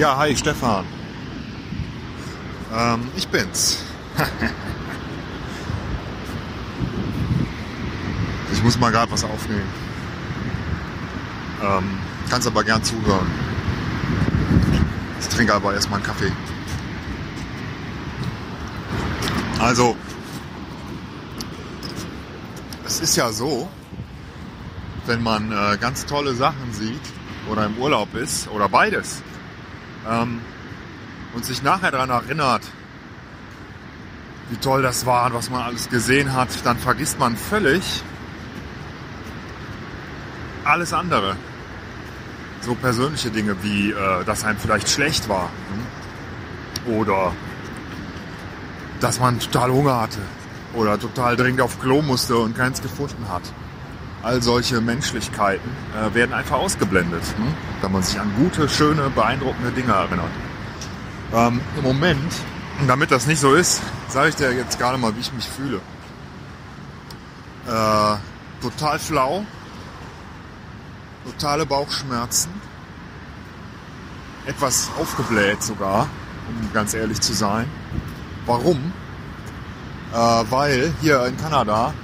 Ja, hi Stefan. Ähm, ich bin's. ich muss mal gerade was aufnehmen. Ähm, kannst aber gern zuhören. Ich trinke aber erstmal einen Kaffee. Also, es ist ja so, wenn man äh, ganz tolle Sachen sieht oder im Urlaub ist oder beides ähm, und sich nachher daran erinnert, wie toll das war und was man alles gesehen hat, dann vergisst man völlig alles andere. So persönliche Dinge wie, äh, dass einem vielleicht schlecht war hm? oder dass man total Hunger hatte oder total dringend auf Klo musste und keins gefunden hat. All solche Menschlichkeiten äh, werden einfach ausgeblendet, hm? wenn man sich an gute, schöne, beeindruckende Dinge erinnert. Ähm, Im Moment, damit das nicht so ist, sage ich dir jetzt gerade mal, wie ich mich fühle. Äh, total flau, totale Bauchschmerzen, etwas aufgebläht sogar, um ganz ehrlich zu sein. Warum? Äh, weil hier in Kanada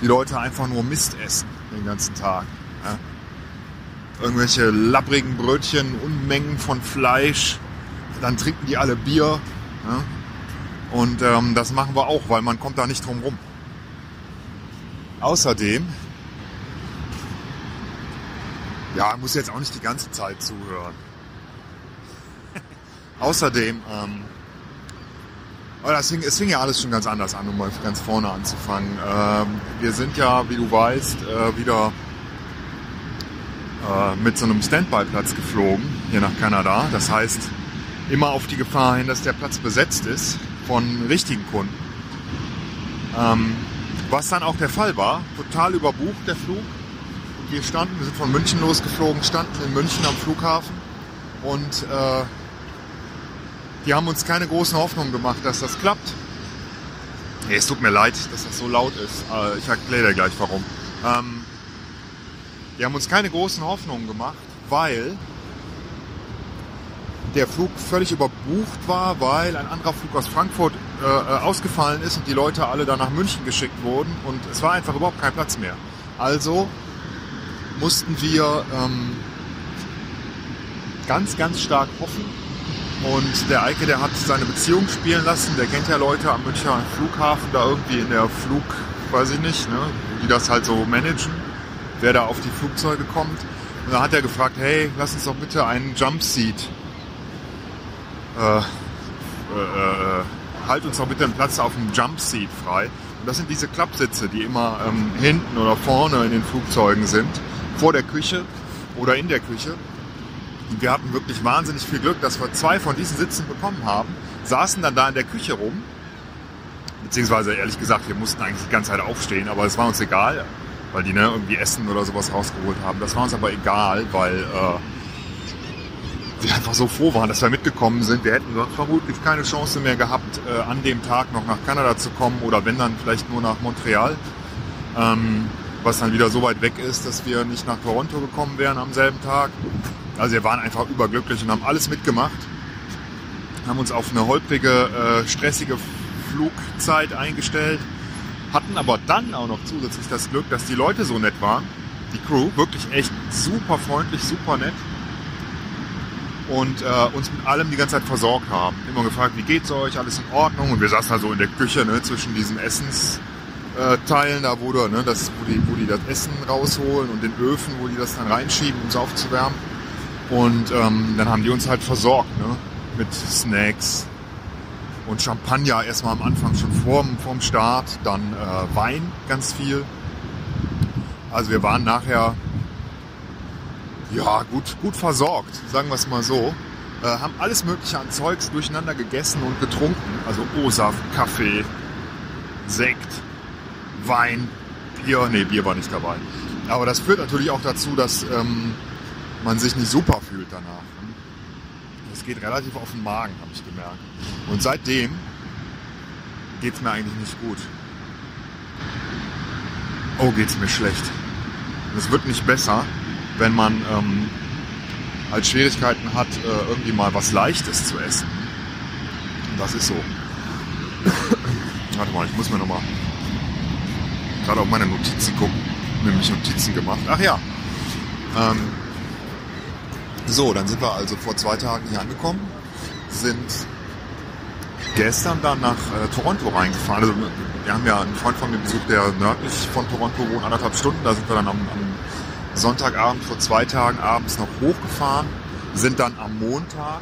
die Leute einfach nur Mist essen den ganzen Tag. Ja? Irgendwelche lapprigen Brötchen, Unmengen von Fleisch, dann trinken die alle Bier. Ja? Und ähm, das machen wir auch, weil man kommt da nicht drum rum. Außerdem, ja, muss jetzt auch nicht die ganze Zeit zuhören. Außerdem, ähm, aber das fing, es fing ja alles schon ganz anders an, um mal ganz vorne anzufangen. Ähm, wir sind ja, wie du weißt, äh, wieder äh, mit so einem Standby-Platz geflogen hier nach Kanada. Das heißt, immer auf die Gefahr hin, dass der Platz besetzt ist von richtigen Kunden. Ähm, was dann auch der Fall war, total überbucht der Flug. Wir standen, wir sind von München losgeflogen, standen in München am Flughafen und äh, die haben uns keine großen Hoffnungen gemacht, dass das klappt. Nee, es tut mir leid, dass das so laut ist. Äh, ich erkläre dir gleich warum. Ähm, die haben uns keine großen Hoffnungen gemacht, weil der Flug völlig überbucht war, weil ein anderer Flug aus Frankfurt äh, äh, ausgefallen ist und die Leute alle da nach München geschickt wurden und es war einfach überhaupt kein Platz mehr. Also mussten wir ähm, ganz, ganz stark hoffen, und der Eike, der hat seine Beziehung spielen lassen. Der kennt ja Leute am Münchner Flughafen, da irgendwie in der Flug, weiß ich nicht, ne, die das halt so managen, wer da auf die Flugzeuge kommt. Und da hat er gefragt, hey, lass uns doch bitte einen Jumpseat. Äh, äh, äh, halt uns doch bitte einen Platz auf dem Jumpseat frei. Und das sind diese Klappsitze, die immer ähm, hinten oder vorne in den Flugzeugen sind, vor der Küche oder in der Küche. Und wir hatten wirklich wahnsinnig viel Glück, dass wir zwei von diesen Sitzen bekommen haben, saßen dann da in der Küche rum. Beziehungsweise ehrlich gesagt, wir mussten eigentlich die ganze Zeit aufstehen, aber es war uns egal, weil die ne, irgendwie Essen oder sowas rausgeholt haben. Das war uns aber egal, weil äh, wir einfach so froh waren, dass wir mitgekommen sind. Wir hätten vermutlich keine Chance mehr gehabt, äh, an dem Tag noch nach Kanada zu kommen oder wenn dann vielleicht nur nach Montreal. Ähm, was dann wieder so weit weg ist, dass wir nicht nach Toronto gekommen wären am selben Tag. Also wir waren einfach überglücklich und haben alles mitgemacht. Haben uns auf eine holprige, äh, stressige Flugzeit eingestellt. Hatten aber dann auch noch zusätzlich das Glück, dass die Leute so nett waren. Die Crew, wirklich echt super freundlich, super nett. Und äh, uns mit allem die ganze Zeit versorgt haben. Immer gefragt, wie geht's euch, alles in Ordnung? Und wir saßen da so in der Küche, ne, zwischen diesen Essensteilen, da wo, du, ne, das, wo, die, wo die das Essen rausholen und den Öfen, wo die das dann reinschieben, um es aufzuwärmen. Und ähm, dann haben die uns halt versorgt ne? mit Snacks und Champagner erstmal am Anfang schon vorm, vorm Start, dann äh, Wein ganz viel. Also wir waren nachher ja gut, gut versorgt, sagen wir es mal so. Äh, haben alles mögliche an Zeugs durcheinander gegessen und getrunken. Also O-Saft, Kaffee, Sekt, Wein, Bier. Nee, Bier war nicht dabei. Aber das führt natürlich auch dazu, dass ähm, man sich nicht super fühlt danach. Das geht relativ auf den Magen, habe ich gemerkt. Und seitdem geht es mir eigentlich nicht gut. Oh, geht es mir schlecht. Es wird nicht besser, wenn man ähm, halt Schwierigkeiten hat, äh, irgendwie mal was Leichtes zu essen. Und das ist so. Warte mal, ich muss mir nochmal gerade auf meine Notizen gucken. Nämlich Notizen gemacht. Ach ja. Ähm, so, dann sind wir also vor zwei Tagen hier angekommen, sind gestern dann nach äh, Toronto reingefahren. Also wir haben ja einen Freund von mir besucht, der nördlich von Toronto wohnt, anderthalb Stunden. Da sind wir dann am, am Sonntagabend vor zwei Tagen abends noch hochgefahren, sind dann am Montag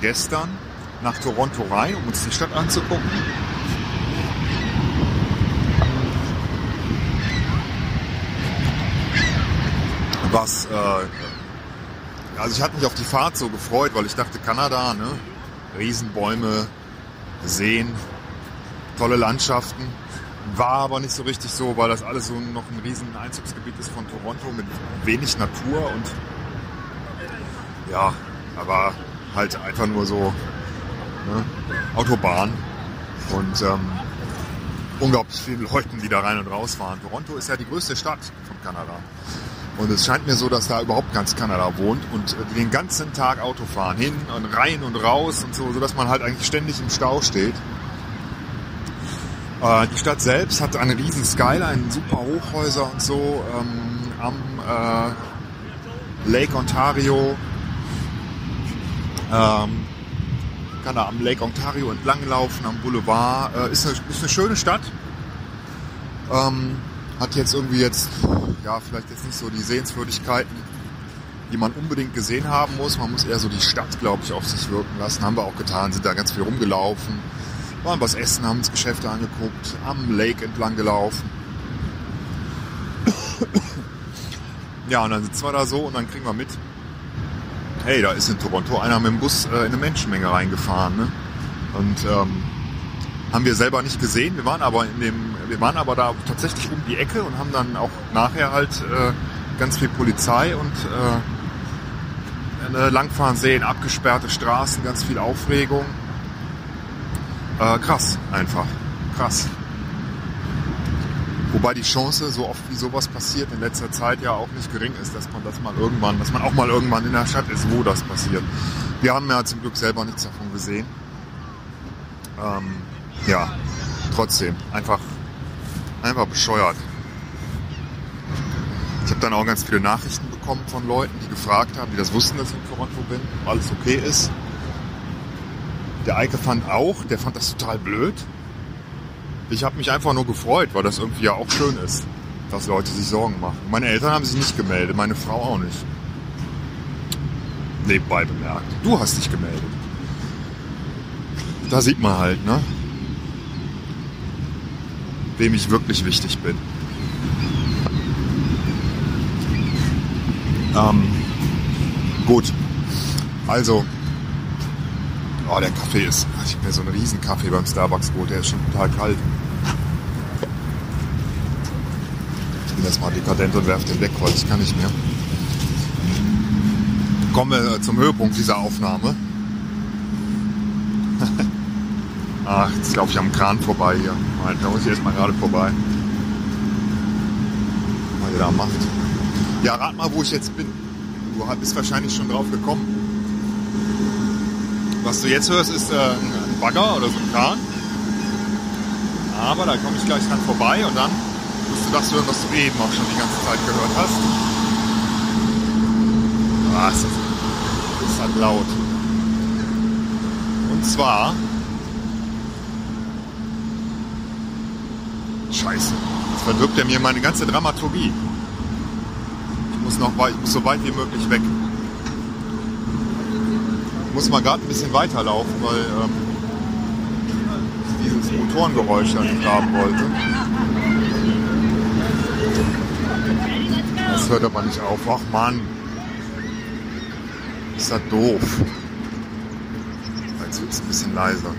gestern nach Toronto rein, um uns die Stadt anzugucken. Was, äh, also ich hatte mich auf die Fahrt so gefreut, weil ich dachte, Kanada, ne? Riesenbäume, Seen, tolle Landschaften. War aber nicht so richtig so, weil das alles so noch ein riesen Einzugsgebiet ist von Toronto mit wenig Natur und ja, aber halt einfach nur so ne, Autobahn und ähm, unglaublich viele Leuten, die da rein und raus fahren. Toronto ist ja die größte Stadt von Kanada. Und es scheint mir so, dass da überhaupt ganz Kanada wohnt und äh, den ganzen Tag Auto fahren, hin und rein und raus und so, sodass man halt eigentlich ständig im Stau steht. Äh, die Stadt selbst hat eine riesen Skyline, super Hochhäuser und so ähm, am äh, Lake Ontario. Ähm, kann da am Lake Ontario entlang laufen, am Boulevard. Äh, ist, eine, ist eine schöne Stadt. Ähm, hat jetzt irgendwie jetzt, ja, vielleicht jetzt nicht so die Sehenswürdigkeiten, die man unbedingt gesehen haben muss. Man muss eher so die Stadt, glaube ich, auf sich wirken lassen. Haben wir auch getan, sind da ganz viel rumgelaufen waren was essen, haben uns Geschäfte angeguckt, am Lake entlang gelaufen. ja, und dann sitzen wir da so und dann kriegen wir mit, hey, da ist in Toronto einer mit dem Bus äh, in eine Menschenmenge reingefahren. Ne? Und ähm, haben wir selber nicht gesehen. Wir waren aber in dem, wir waren aber da tatsächlich um die Ecke und haben dann auch nachher halt äh, ganz viel Polizei und äh, langfahren sehen, abgesperrte Straßen, ganz viel Aufregung. Äh, krass, einfach. Krass. Wobei die Chance, so oft wie sowas passiert in letzter Zeit ja auch nicht gering ist, dass man das mal irgendwann, dass man auch mal irgendwann in der Stadt ist, wo das passiert. Wir haben ja zum Glück selber nichts davon gesehen. Ähm, ja, trotzdem, einfach, einfach bescheuert. Ich habe dann auch ganz viele Nachrichten bekommen von Leuten, die gefragt haben, die das wussten, dass ich in Toronto bin, ob alles okay ist. Der Eike fand auch, der fand das total blöd. Ich habe mich einfach nur gefreut, weil das irgendwie ja auch schön ist, dass Leute sich Sorgen machen. Meine Eltern haben sich nicht gemeldet, meine Frau auch nicht. Nebenbei bemerkt. Du hast dich gemeldet. Da sieht man halt, ne? Wem ich wirklich wichtig bin. Ähm, gut. Also, Oh, der Kaffee ist. Ich habe mir so einen riesen Kaffee beim Starbucks geholt, der ist schon total kalt. Ich bin erstmal dekadent und werfe den weg, weil ich kann nicht mehr. Kommen wir zum Höhepunkt dieser Aufnahme. Ach, jetzt laufe ich am Kran vorbei hier. Da muss ich erstmal gerade vorbei. Was ihr da macht. Ja, rat mal, wo ich jetzt bin. Du bist wahrscheinlich schon drauf gekommen. Was du jetzt hörst, ist äh, ein Bagger oder so ein Kran. Aber da komme ich gleich dran vorbei und dann wirst du das hören, was du eben auch schon die ganze Zeit gehört hast. Ah, ist das ist halt laut. Und zwar. Scheiße. Jetzt verdirbt er mir meine ganze Dramaturgie. Ich muss noch ich muss so weit wie möglich weg muss mal gerade ein bisschen weiterlaufen, weil ähm, ich dieses Motorengeräusch da nicht haben wollte. Das hört aber nicht auf. Ach Mann. Ist das doof. Jetzt wird es ein bisschen leiser.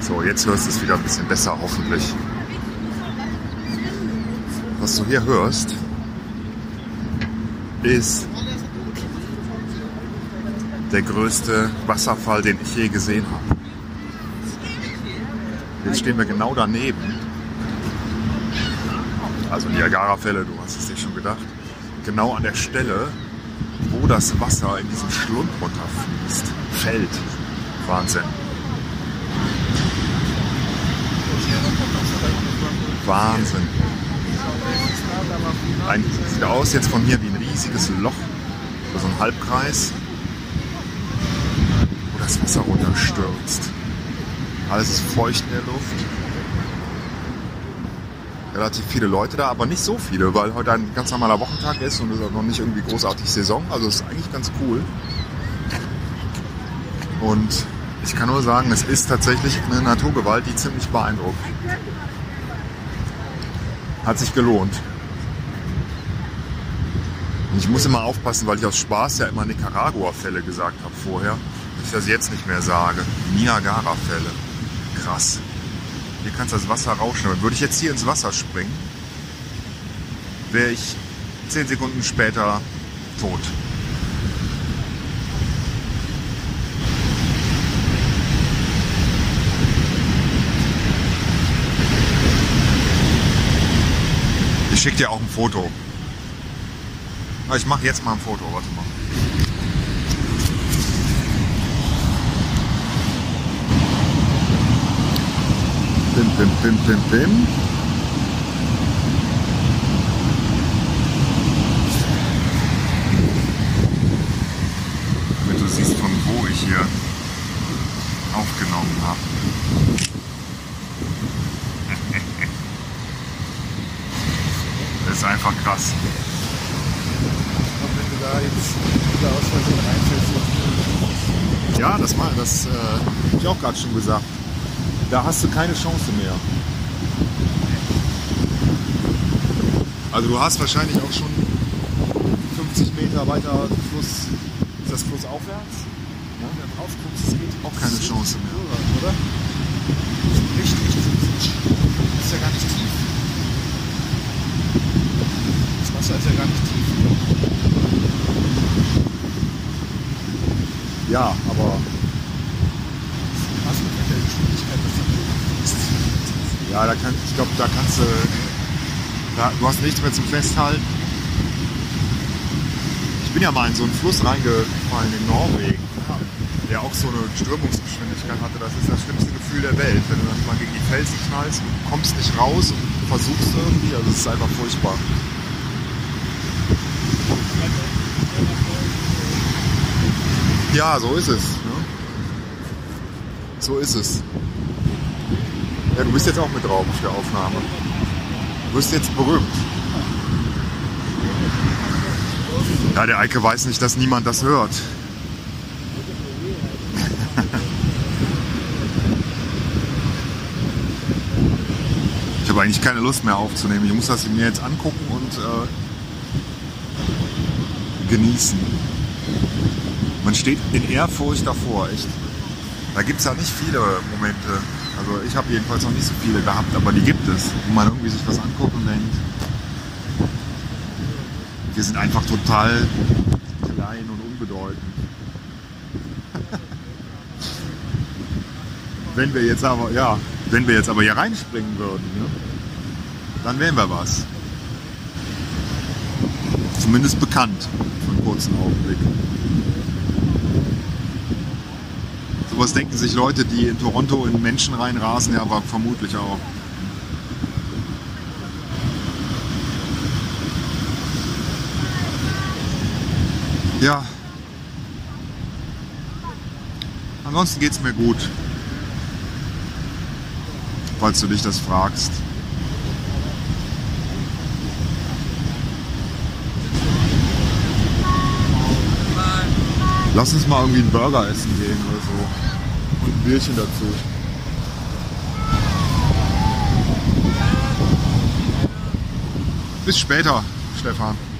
So, jetzt hörst du es wieder ein bisschen besser, hoffentlich. Was du hier hörst, ist der größte Wasserfall, den ich je gesehen habe. Jetzt stehen wir genau daneben. Also Niagara-Fälle, du hast es dir schon gedacht. Genau an der Stelle, wo das Wasser in diesem Schlund runterfließt. Fällt. Wahnsinn. Wahnsinn. Ein, sieht aus jetzt von hier wie ein riesiges Loch, so ein Halbkreis, wo das Wasser runterstürzt. Alles ist feucht in der Luft. Relativ viele Leute da, aber nicht so viele, weil heute ein ganz normaler Wochentag ist und es ist auch noch nicht irgendwie großartig Saison. Also es ist eigentlich ganz cool. Und ich kann nur sagen, es ist tatsächlich eine Naturgewalt, die ziemlich beeindruckt. Hat sich gelohnt. Und ich muss immer aufpassen, weil ich aus Spaß ja immer Nicaragua-Fälle gesagt habe vorher, dass ich das jetzt nicht mehr sage. Niagara-Fälle. Krass. Hier kannst du das Wasser rauschen. Würde ich jetzt hier ins Wasser springen, wäre ich zehn Sekunden später tot. Schicke dir auch ein Foto. Ich mache jetzt mal ein Foto, warte mal. Pim, pim, pim, pim, pim. Damit du siehst, von wo ich hier aufgenommen habe. Das ist einfach krass. Und wenn du da jetzt wieder aus Versehen reinfällst, Ja, das mal, das äh, habe ich auch gerade schon gesagt. Da hast du keine Chance mehr. Also du hast wahrscheinlich auch schon 50 Meter weiter Fluss. Ist das Fluss aufwärts? wenn du da drauf guckst, es geht Auch keine Chance mehr. rüber, oder? Richtig, richtig. Das ist ja gar nicht tief. Das Wasser ist ja gar nicht tief. Ja, aber Was mit der Geschwindigkeit, das da fließt. ja, da kann, ich glaube, da kannst du. Da, du hast nichts mehr zum Festhalten. Ich bin ja mal in so einen Fluss reingefallen in Norwegen, der auch so eine Strömungsgeschwindigkeit hatte. Das ist das schlimmste Gefühl der Welt, wenn du dann mal gegen die Felsen knallst und kommst nicht raus und versuchst irgendwie. Also es ist einfach furchtbar. Ja, so ist es. Ne? So ist es. Ja, du bist jetzt auch mit drauf auf der Aufnahme. Du wirst jetzt berühmt. Ja, der Eike weiß nicht, dass niemand das hört. Habe eigentlich keine Lust mehr aufzunehmen. Ich muss das mir jetzt angucken und äh, genießen. Man steht in Ehrfurcht davor, echt. Da gibt es ja nicht viele Momente. Also ich habe jedenfalls noch nicht so viele gehabt, aber die gibt es, wo man irgendwie sich was anguckt und denkt, wir sind einfach total klein und unbedeutend. wenn wir jetzt aber, ja, wenn wir jetzt aber hier reinspringen würden, ne, dann wären wir was. Zumindest bekannt für einen kurzen Augenblick. Sowas denken sich Leute, die in Toronto in Menschen reinrasen, ja, aber vermutlich auch. Ja. Ansonsten geht's mir gut. Falls du dich das fragst. Lass uns mal irgendwie einen Burger essen gehen oder so. Und ein Bierchen dazu. Bis später, Stefan.